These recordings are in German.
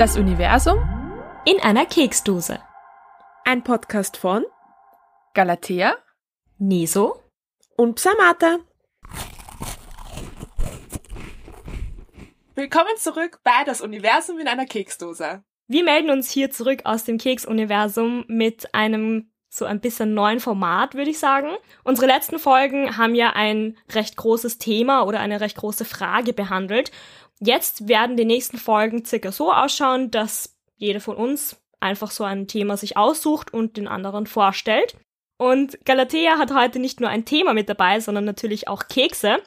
Das Universum in einer Keksdose. Ein Podcast von Galatea Neso und Psamata. Willkommen zurück bei Das Universum in einer Keksdose. Wir melden uns hier zurück aus dem Keksuniversum mit einem so ein bisschen neuen Format, würde ich sagen. Unsere letzten Folgen haben ja ein recht großes Thema oder eine recht große Frage behandelt. Jetzt werden die nächsten Folgen circa so ausschauen, dass jeder von uns einfach so ein Thema sich aussucht und den anderen vorstellt. Und Galatea hat heute nicht nur ein Thema mit dabei, sondern natürlich auch Kekse.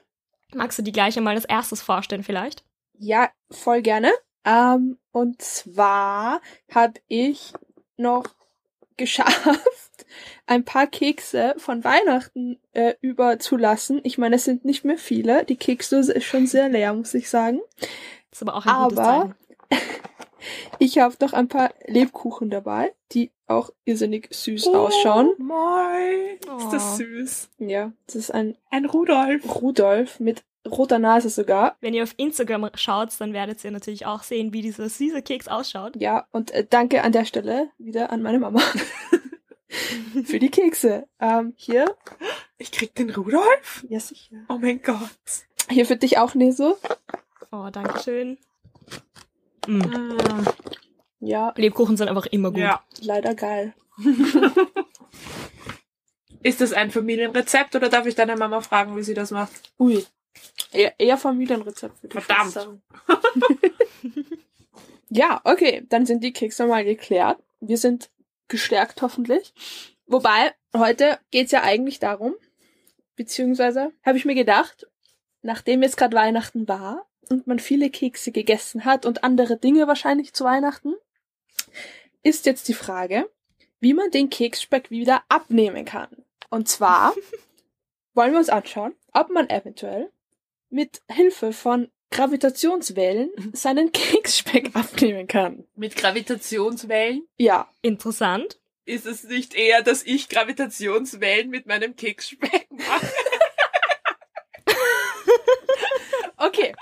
Magst du die gleich einmal als erstes vorstellen vielleicht? Ja, voll gerne. Ähm, und zwar habe ich noch geschafft, ein paar Kekse von Weihnachten äh, überzulassen. Ich meine, es sind nicht mehr viele. Die Keksdose ist schon sehr leer, muss ich sagen. Das ist aber auch ein aber ich habe noch ein paar Lebkuchen dabei, die auch irrsinnig süß oh, ausschauen. Mein, oh. ist das süß. Ja, das ist ein ein Rudolf. Rudolf mit roter Nase sogar. Wenn ihr auf Instagram schaut, dann werdet ihr natürlich auch sehen, wie dieser süße Keks ausschaut. Ja, und äh, danke an der Stelle wieder an meine Mama. Für die Kekse. Ähm, hier. Ich krieg den Rudolf? Ja, sicher. Oh mein Gott. Hier für dich auch, Neso. Oh, danke schön. Mm. Mm. Ja. Lebkuchen sind einfach immer gut. Ja. Leider geil. Ist das ein Familienrezept oder darf ich deine Mama fragen, wie sie das macht? Ui. Eher, eher Familienrezept, würde ich Verdammt. sagen. ja, okay, dann sind die Kekse mal geklärt. Wir sind gestärkt hoffentlich. Wobei, heute geht's ja eigentlich darum, beziehungsweise habe ich mir gedacht, nachdem jetzt gerade Weihnachten war und man viele Kekse gegessen hat und andere Dinge wahrscheinlich zu Weihnachten, ist jetzt die Frage, wie man den Keksspeck wieder abnehmen kann. Und zwar wollen wir uns anschauen, ob man eventuell mit Hilfe von Gravitationswellen mhm. seinen Keksspeck abnehmen kann. Mit Gravitationswellen? Ja. Interessant. Ist es nicht eher, dass ich Gravitationswellen mit meinem Keksspeck mache? okay.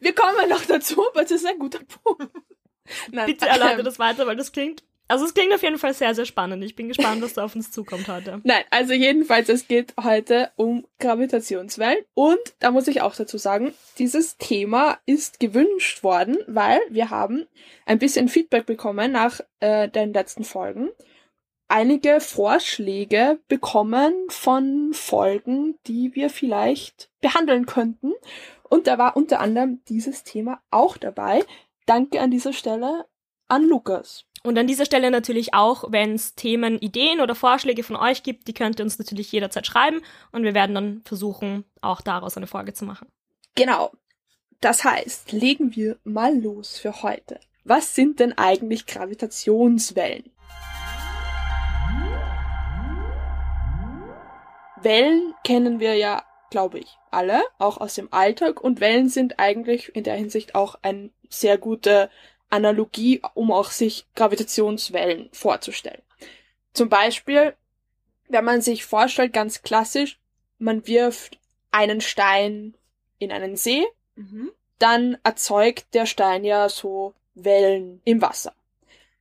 Wir kommen noch dazu, aber das ist ein guter Punkt. Nein, Bitte erläutere ähm, das weiter, weil das klingt also es klingt auf jeden Fall sehr, sehr spannend. Ich bin gespannt, was da auf uns zukommt heute. Nein, also jedenfalls, es geht heute um Gravitationswellen. Und da muss ich auch dazu sagen, dieses Thema ist gewünscht worden, weil wir haben ein bisschen Feedback bekommen nach äh, den letzten Folgen. Einige Vorschläge bekommen von Folgen, die wir vielleicht behandeln könnten. Und da war unter anderem dieses Thema auch dabei. Danke an dieser Stelle an Lukas. Und an dieser Stelle natürlich auch, wenn es Themen, Ideen oder Vorschläge von euch gibt, die könnt ihr uns natürlich jederzeit schreiben und wir werden dann versuchen, auch daraus eine Folge zu machen. Genau. Das heißt, legen wir mal los für heute. Was sind denn eigentlich Gravitationswellen? Wellen kennen wir ja, glaube ich, alle, auch aus dem Alltag und Wellen sind eigentlich in der Hinsicht auch ein sehr guter Analogie, um auch sich Gravitationswellen vorzustellen. Zum Beispiel, wenn man sich vorstellt, ganz klassisch, man wirft einen Stein in einen See, mhm. dann erzeugt der Stein ja so Wellen im Wasser.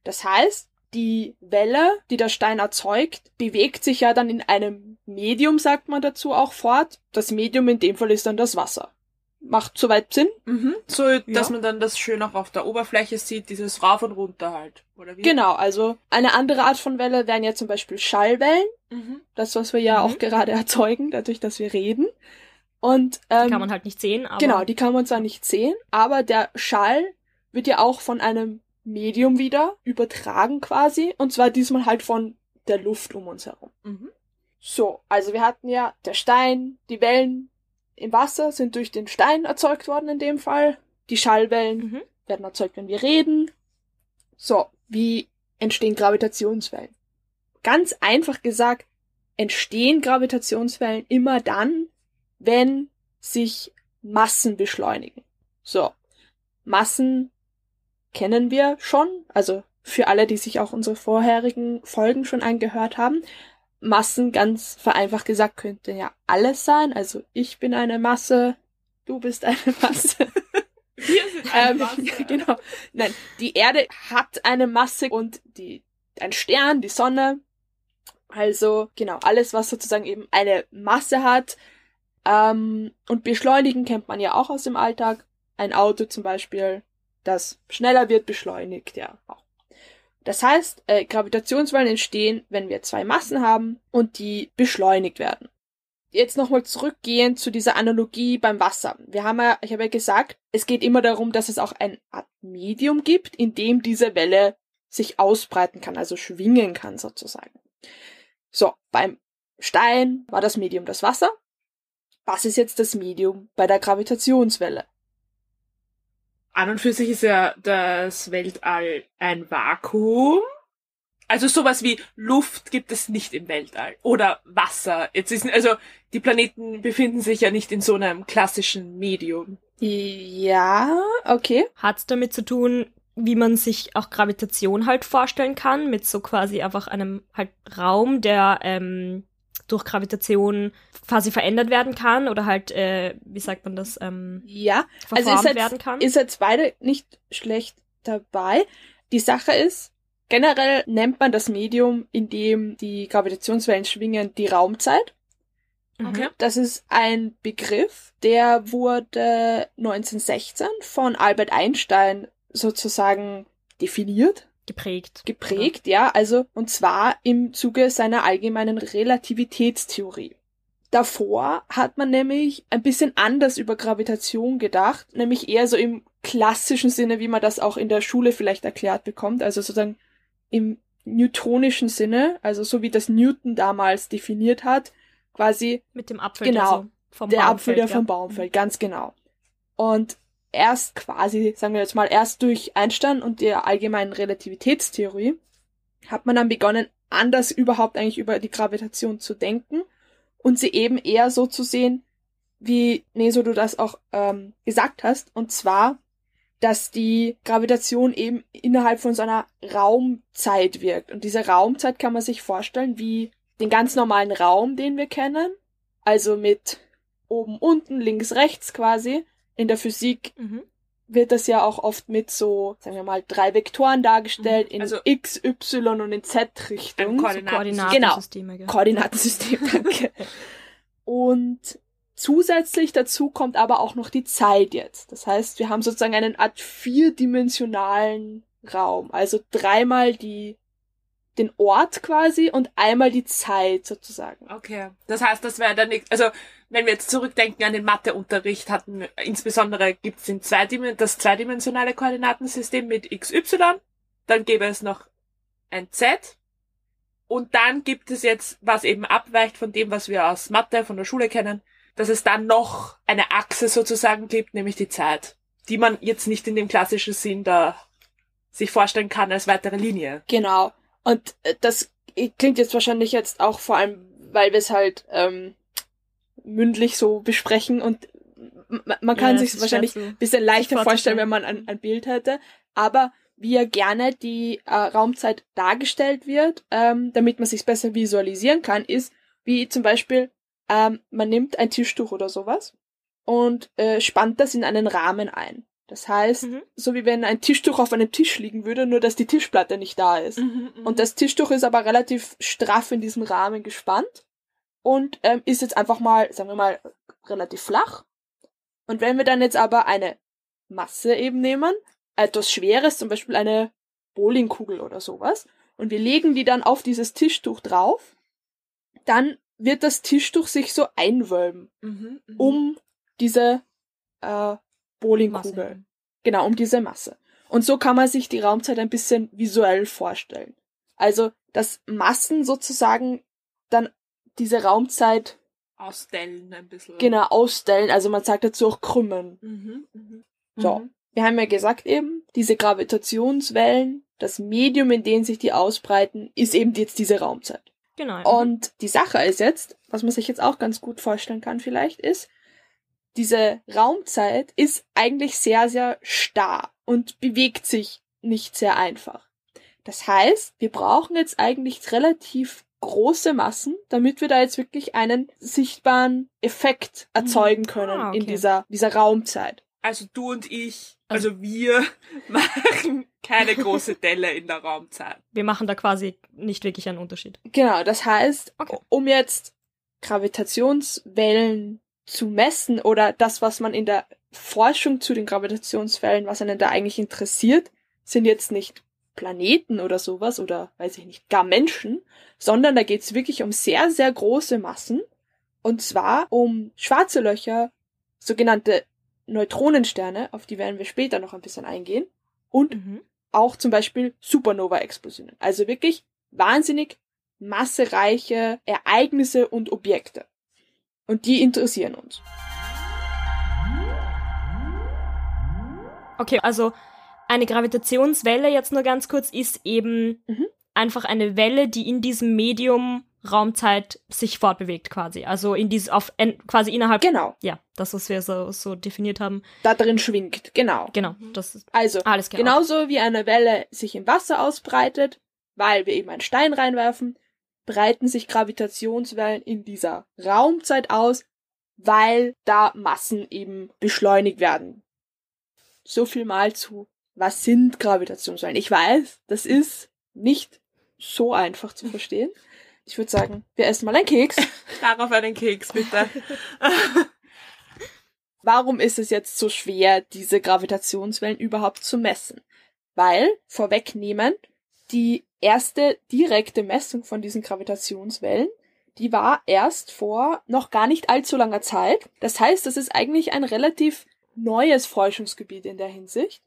Das heißt, die Welle, die der Stein erzeugt, bewegt sich ja dann in einem Medium, sagt man dazu auch fort. Das Medium in dem Fall ist dann das Wasser macht soweit Sinn. Mhm. So, dass ja. man dann das schön auch auf der Oberfläche sieht, dieses rauf und runter halt, oder wie? Genau, also eine andere Art von Welle wären ja zum Beispiel Schallwellen. Mhm. Das, was wir ja mhm. auch gerade erzeugen, dadurch, dass wir reden. Und, ähm, die kann man halt nicht sehen, aber. Genau, die kann man zwar nicht sehen, aber der Schall wird ja auch von einem Medium wieder übertragen quasi. Und zwar diesmal halt von der Luft um uns herum. Mhm. So, also wir hatten ja der Stein, die Wellen, im Wasser sind durch den Stein erzeugt worden in dem Fall. Die Schallwellen mhm. werden erzeugt, wenn wir reden. So, wie entstehen Gravitationswellen? Ganz einfach gesagt, entstehen Gravitationswellen immer dann, wenn sich Massen beschleunigen. So, Massen kennen wir schon, also für alle, die sich auch unsere vorherigen Folgen schon angehört haben. Massen ganz vereinfacht gesagt könnte ja alles sein. Also ich bin eine Masse, du bist eine Masse. Wir sind ein ähm, genau. Nein, die Erde hat eine Masse und die, ein Stern, die Sonne. Also, genau, alles, was sozusagen eben eine Masse hat. Ähm, und beschleunigen kennt man ja auch aus dem Alltag. Ein Auto zum Beispiel, das schneller wird, beschleunigt ja auch. Das heißt, äh, Gravitationswellen entstehen, wenn wir zwei Massen haben und die beschleunigt werden. Jetzt nochmal zurückgehen zu dieser Analogie beim Wasser. Wir haben ja, ich habe ja gesagt, es geht immer darum, dass es auch ein Art Medium gibt, in dem diese Welle sich ausbreiten kann, also schwingen kann sozusagen. So, beim Stein war das Medium das Wasser. Was ist jetzt das Medium bei der Gravitationswelle? An und für sich ist ja das Weltall ein Vakuum. Also sowas wie Luft gibt es nicht im Weltall. Oder Wasser. Jetzt ist, also die Planeten befinden sich ja nicht in so einem klassischen Medium. Ja, okay. Hat's damit zu tun, wie man sich auch Gravitation halt vorstellen kann, mit so quasi einfach einem halt Raum, der ähm, durch Gravitation quasi verändert werden kann oder halt, äh, wie sagt man das, ähm, ja, also ist jetzt, werden kann. Ist jetzt beide nicht schlecht dabei. Die Sache ist, generell nennt man das Medium, in dem die Gravitationswellen schwingen, die Raumzeit. Mhm. Okay. Das ist ein Begriff, der wurde 1916 von Albert Einstein sozusagen definiert geprägt. Geprägt, ja. ja, also und zwar im Zuge seiner allgemeinen Relativitätstheorie. Davor hat man nämlich ein bisschen anders über Gravitation gedacht, nämlich eher so im klassischen Sinne, wie man das auch in der Schule vielleicht erklärt bekommt, also sozusagen im newtonischen Sinne, also so wie das Newton damals definiert hat, quasi mit dem Apfel genau, der, so vom der Baum Apfel, der ja. vom Baum fällt, ganz genau. Und erst quasi, sagen wir jetzt mal, erst durch Einstein und der allgemeinen Relativitätstheorie hat man dann begonnen, anders überhaupt eigentlich über die Gravitation zu denken und sie eben eher so zu sehen, wie Neso du das auch ähm, gesagt hast, und zwar, dass die Gravitation eben innerhalb von so einer Raumzeit wirkt. Und diese Raumzeit kann man sich vorstellen wie den ganz normalen Raum, den wir kennen, also mit oben, unten, links, rechts quasi in der Physik mhm. wird das ja auch oft mit so, sagen wir mal, drei Vektoren dargestellt mhm. in also X, Y und in Z-Richtung. Koordinatensysteme. Genau, Koordinatensystem, danke. und zusätzlich dazu kommt aber auch noch die Zeit jetzt. Das heißt, wir haben sozusagen einen Art vierdimensionalen Raum. Also dreimal die den Ort quasi und einmal die Zeit sozusagen. Okay. Das heißt, das wäre dann also wenn wir jetzt zurückdenken an den Matheunterricht, hatten insbesondere gibt es Zweidim das zweidimensionale Koordinatensystem mit XY, dann gäbe es noch ein Z und dann gibt es jetzt, was eben abweicht von dem, was wir aus Mathe von der Schule kennen, dass es dann noch eine Achse sozusagen gibt, nämlich die Zeit, die man jetzt nicht in dem klassischen Sinn da sich vorstellen kann als weitere Linie. Genau. Und äh, das klingt jetzt wahrscheinlich jetzt auch vor allem, weil wir es halt ähm, mündlich so besprechen und man kann ja, sich wahrscheinlich ein bisschen leichter vorstellen, wenn man ein, ein, Bild hätte. Aber wie ja gerne die äh, Raumzeit dargestellt wird, ähm, damit man sich besser visualisieren kann, ist wie zum Beispiel, ähm, man nimmt ein Tischtuch oder sowas und äh, spannt das in einen Rahmen ein. Das heißt, mhm. so wie wenn ein Tischtuch auf einem Tisch liegen würde, nur dass die Tischplatte nicht da ist. Mhm, mhm, und das Tischtuch ist aber relativ straff in diesem Rahmen gespannt und ähm, ist jetzt einfach mal, sagen wir mal, relativ flach. Und wenn wir dann jetzt aber eine Masse eben nehmen, etwas Schweres, zum Beispiel eine Bowlingkugel oder sowas, und wir legen die dann auf dieses Tischtuch drauf, dann wird das Tischtuch sich so einwölben mhm, mhm. um diese äh, Bowlingkugel. Masse. Genau, um diese Masse. Und so kann man sich die Raumzeit ein bisschen visuell vorstellen. Also, dass Massen sozusagen dann diese Raumzeit ausstellen ein bisschen. Genau, ausstellen. Also man sagt dazu auch krümmen. Mhm, mh. So. Mhm. Wir haben ja gesagt eben, diese Gravitationswellen, das Medium, in dem sich die ausbreiten, ist eben jetzt diese Raumzeit. Genau. Und die Sache ist jetzt, was man sich jetzt auch ganz gut vorstellen kann vielleicht, ist, diese Raumzeit ist eigentlich sehr, sehr starr und bewegt sich nicht sehr einfach. Das heißt, wir brauchen jetzt eigentlich relativ große Massen, damit wir da jetzt wirklich einen sichtbaren Effekt erzeugen können ah, okay. in dieser, dieser Raumzeit. Also du und ich, also, also wir machen keine große Delle in der Raumzeit. Wir machen da quasi nicht wirklich einen Unterschied. Genau, das heißt, okay. um jetzt Gravitationswellen zu messen oder das, was man in der Forschung zu den Gravitationswellen, was einen da eigentlich interessiert, sind jetzt nicht Planeten oder sowas oder weiß ich nicht, gar Menschen, sondern da geht's wirklich um sehr, sehr große Massen und zwar um schwarze Löcher, sogenannte Neutronensterne, auf die werden wir später noch ein bisschen eingehen, und mhm. auch zum Beispiel Supernova-Explosionen. Also wirklich wahnsinnig massereiche Ereignisse und Objekte. Und die interessieren uns. Okay, also eine Gravitationswelle jetzt nur ganz kurz ist eben mhm. einfach eine Welle, die in diesem Medium Raumzeit sich fortbewegt quasi. Also in dieses auf quasi innerhalb. Genau. Ja, das was wir so, so definiert haben. Da drin schwingt, genau. Genau. Das ist also alles genau. Genauso wie eine Welle sich im Wasser ausbreitet, weil wir eben einen Stein reinwerfen, breiten sich Gravitationswellen in dieser Raumzeit aus, weil da Massen eben beschleunigt werden. So viel mal zu, was sind Gravitationswellen? Ich weiß, das ist nicht so einfach zu verstehen. Ich würde sagen, wir essen mal einen Keks. Darauf einen Keks, bitte. Warum ist es jetzt so schwer, diese Gravitationswellen überhaupt zu messen? Weil, vorwegnehmend, die erste direkte Messung von diesen Gravitationswellen, die war erst vor noch gar nicht allzu langer Zeit. Das heißt, das ist eigentlich ein relativ neues Forschungsgebiet in der Hinsicht.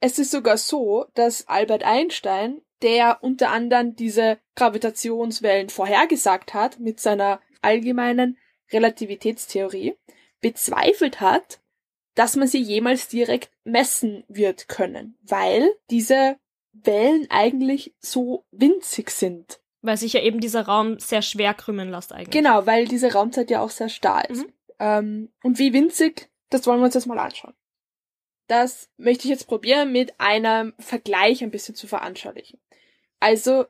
Es ist sogar so, dass Albert Einstein der unter anderem diese Gravitationswellen vorhergesagt hat mit seiner allgemeinen Relativitätstheorie, bezweifelt hat, dass man sie jemals direkt messen wird können, weil diese Wellen eigentlich so winzig sind. Weil sich ja eben dieser Raum sehr schwer krümmen lässt eigentlich. Genau, weil diese Raumzeit ja auch sehr starr ist. Mhm. Ähm, und wie winzig, das wollen wir uns jetzt mal anschauen. Das möchte ich jetzt probieren, mit einem Vergleich ein bisschen zu veranschaulichen. Also,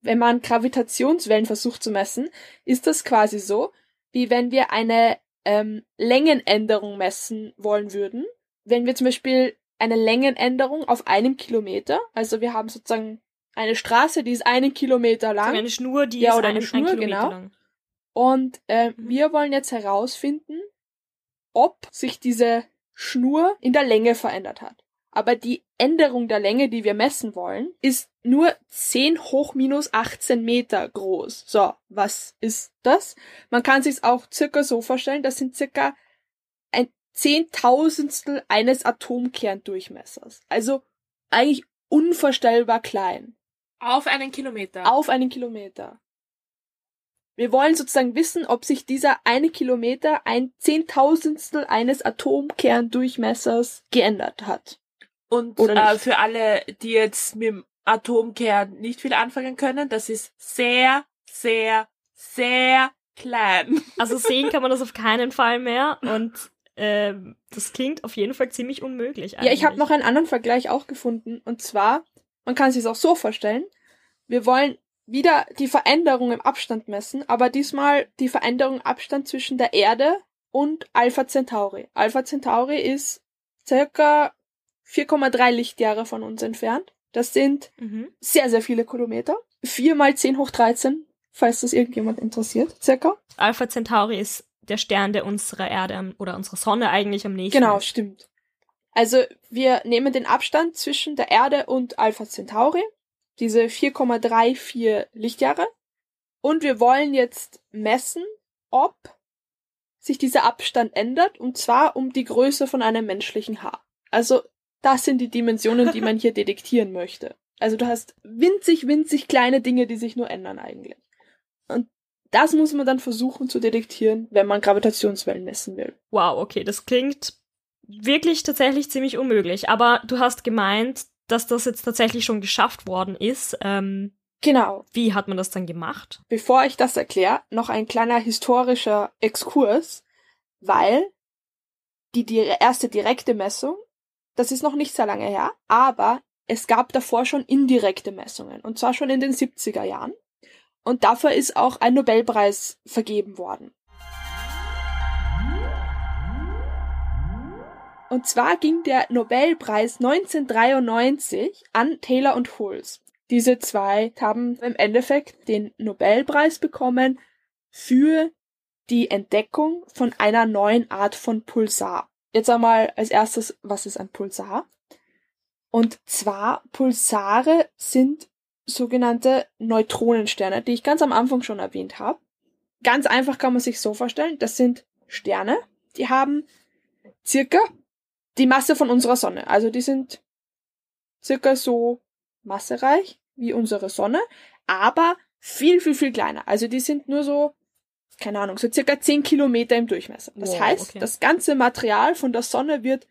wenn man Gravitationswellen versucht zu messen, ist das quasi so, wie wenn wir eine ähm, Längenänderung messen wollen würden. Wenn wir zum Beispiel eine Längenänderung auf einem Kilometer, also wir haben sozusagen eine Straße, die ist einen Kilometer lang. Also eine Schnur, die ja, ist oder eine ein, Schnur, ein genau. lang. Und äh, mhm. wir wollen jetzt herausfinden, ob sich diese Schnur in der Länge verändert hat. Aber die Änderung der Länge, die wir messen wollen, ist nur 10 hoch minus 18 Meter groß. So, was ist das? Man kann sich auch circa so vorstellen, das sind circa Zehntausendstel eines Atomkerndurchmessers. Also eigentlich unvorstellbar klein. Auf einen Kilometer. Auf einen Kilometer. Wir wollen sozusagen wissen, ob sich dieser eine Kilometer ein Zehntausendstel eines Atomkerndurchmessers geändert hat. Und äh, für alle, die jetzt mit dem Atomkern nicht viel anfangen können, das ist sehr, sehr, sehr klein. Also sehen kann man das auf keinen Fall mehr und äh, das klingt auf jeden Fall ziemlich unmöglich. Eigentlich. Ja, ich habe noch einen anderen Vergleich auch gefunden und zwar, man kann sich es auch so vorstellen, wir wollen wieder die Veränderung im Abstand messen, aber diesmal die Veränderung im Abstand zwischen der Erde und Alpha Centauri. Alpha Centauri ist circa 4,3 Lichtjahre von uns entfernt. Das sind mhm. sehr, sehr viele Kilometer. 4 mal 10 hoch 13, falls das irgendjemand interessiert, circa. Alpha Centauri ist der Stern, der unserer Erde oder unserer Sonne eigentlich am nächsten Genau, stimmt. Also wir nehmen den Abstand zwischen der Erde und Alpha Centauri diese 4,34 Lichtjahre. Und wir wollen jetzt messen, ob sich dieser Abstand ändert, und zwar um die Größe von einem menschlichen Haar. Also das sind die Dimensionen, die man hier detektieren möchte. Also du hast winzig, winzig kleine Dinge, die sich nur ändern eigentlich. Und das muss man dann versuchen zu detektieren, wenn man Gravitationswellen messen will. Wow, okay, das klingt wirklich tatsächlich ziemlich unmöglich. Aber du hast gemeint, dass das jetzt tatsächlich schon geschafft worden ist. Ähm, genau. Wie hat man das dann gemacht? Bevor ich das erkläre, noch ein kleiner historischer Exkurs, weil die, die erste direkte Messung, das ist noch nicht sehr lange her, aber es gab davor schon indirekte Messungen, und zwar schon in den 70er Jahren. Und dafür ist auch ein Nobelpreis vergeben worden. Und zwar ging der Nobelpreis 1993 an Taylor und Hulse. Diese zwei haben im Endeffekt den Nobelpreis bekommen für die Entdeckung von einer neuen Art von Pulsar. Jetzt einmal als erstes, was ist ein Pulsar? Und zwar Pulsare sind sogenannte Neutronensterne, die ich ganz am Anfang schon erwähnt habe. Ganz einfach kann man sich so vorstellen, das sind Sterne, die haben circa die Masse von unserer Sonne. Also die sind circa so massereich wie unsere Sonne, aber viel, viel, viel kleiner. Also die sind nur so, keine Ahnung, so circa 10 Kilometer im Durchmesser. Das wow, heißt, okay. das ganze Material von der Sonne wird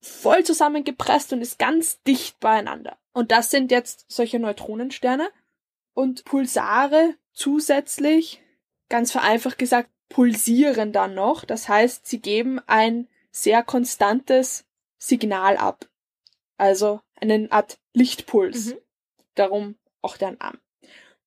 voll zusammengepresst und ist ganz dicht beieinander. Und das sind jetzt solche Neutronensterne und Pulsare zusätzlich, ganz vereinfacht gesagt, pulsieren dann noch. Das heißt, sie geben ein sehr konstantes Signal ab. Also eine Art Lichtpuls. Mhm. Darum auch der Name.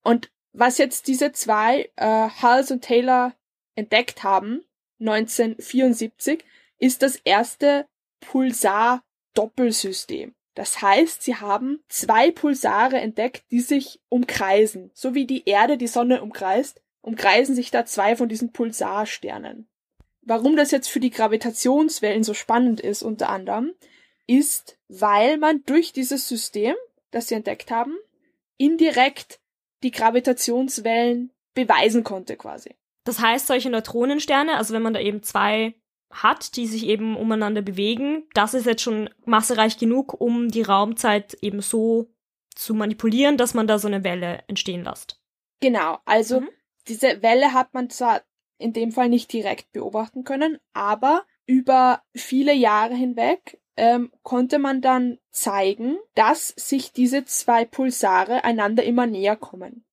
Und was jetzt diese zwei, äh, Hals und Taylor, entdeckt haben, 1974, ist das erste Pulsar-Doppelsystem. Das heißt, sie haben zwei Pulsare entdeckt, die sich umkreisen. So wie die Erde die Sonne umkreist, umkreisen sich da zwei von diesen Pulsarsternen. Warum das jetzt für die Gravitationswellen so spannend ist, unter anderem, ist, weil man durch dieses System, das sie entdeckt haben, indirekt die Gravitationswellen beweisen konnte quasi. Das heißt, solche Neutronensterne, also wenn man da eben zwei hat, die sich eben umeinander bewegen, das ist jetzt schon massereich genug, um die Raumzeit eben so zu manipulieren, dass man da so eine Welle entstehen lässt. Genau, also mhm. diese Welle hat man zwar in dem Fall nicht direkt beobachten können, aber über viele Jahre hinweg ähm, konnte man dann zeigen, dass sich diese zwei Pulsare einander immer näher kommen.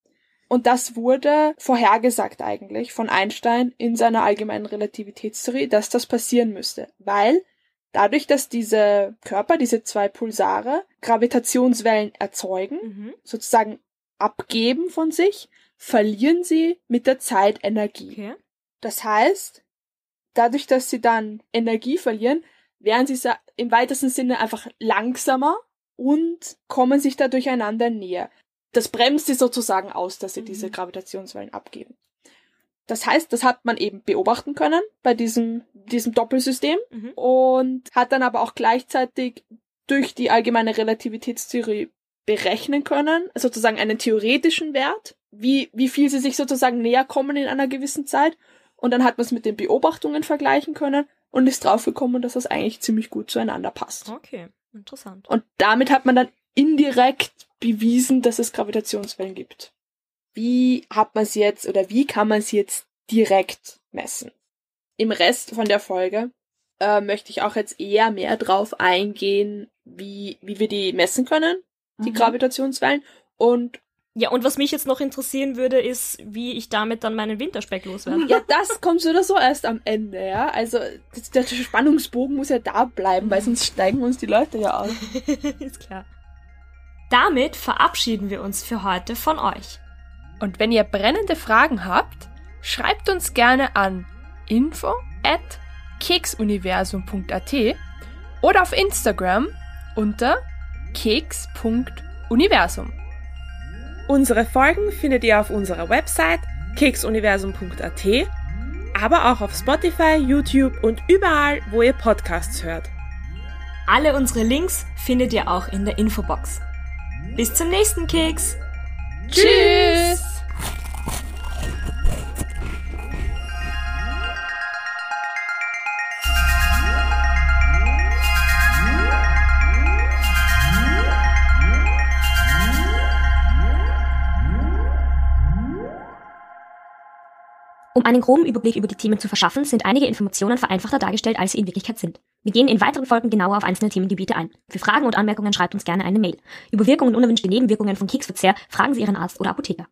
Und das wurde vorhergesagt eigentlich von Einstein in seiner allgemeinen Relativitätstheorie, dass das passieren müsste, weil dadurch, dass diese Körper, diese zwei Pulsare Gravitationswellen erzeugen, mhm. sozusagen abgeben von sich, verlieren sie mit der Zeit Energie. Okay. Das heißt, dadurch, dass sie dann Energie verlieren, werden sie im weitesten Sinne einfach langsamer und kommen sich dadurch einander näher. Das bremst sie sozusagen aus, dass sie mhm. diese Gravitationswellen abgeben. Das heißt, das hat man eben beobachten können bei diesem, diesem Doppelsystem mhm. und hat dann aber auch gleichzeitig durch die allgemeine Relativitätstheorie berechnen können, sozusagen einen theoretischen Wert, wie, wie viel sie sich sozusagen näher kommen in einer gewissen Zeit und dann hat man es mit den Beobachtungen vergleichen können und ist draufgekommen, dass das eigentlich ziemlich gut zueinander passt. Okay, interessant. Und damit hat man dann indirekt bewiesen, dass es Gravitationswellen gibt. Wie hat man sie jetzt oder wie kann man sie jetzt direkt messen? Im Rest von der Folge äh, möchte ich auch jetzt eher mehr drauf eingehen, wie, wie wir die messen können, die mhm. Gravitationswellen und ja, und was mich jetzt noch interessieren würde, ist, wie ich damit dann meinen Winterspeck loswerde. Ja, das kommt so oder so erst am Ende, ja. Also, das, der Spannungsbogen muss ja da bleiben, weil sonst steigen uns die Leute ja aus. ist klar. Damit verabschieden wir uns für heute von euch. Und wenn ihr brennende Fragen habt, schreibt uns gerne an info at keksuniversum.at oder auf Instagram unter keks.universum. Unsere Folgen findet ihr auf unserer Website keksuniversum.at, aber auch auf Spotify, YouTube und überall, wo ihr Podcasts hört. Alle unsere Links findet ihr auch in der Infobox. Bis zum nächsten Keks. Tschüss. Um einen groben Überblick über die Themen zu verschaffen, sind einige Informationen vereinfachter dargestellt, als sie in Wirklichkeit sind. Wir gehen in weiteren Folgen genauer auf einzelne Themengebiete ein. Für Fragen und Anmerkungen schreibt uns gerne eine Mail. Über Wirkungen und unerwünschte Nebenwirkungen von Keksverzehr fragen Sie Ihren Arzt oder Apotheker.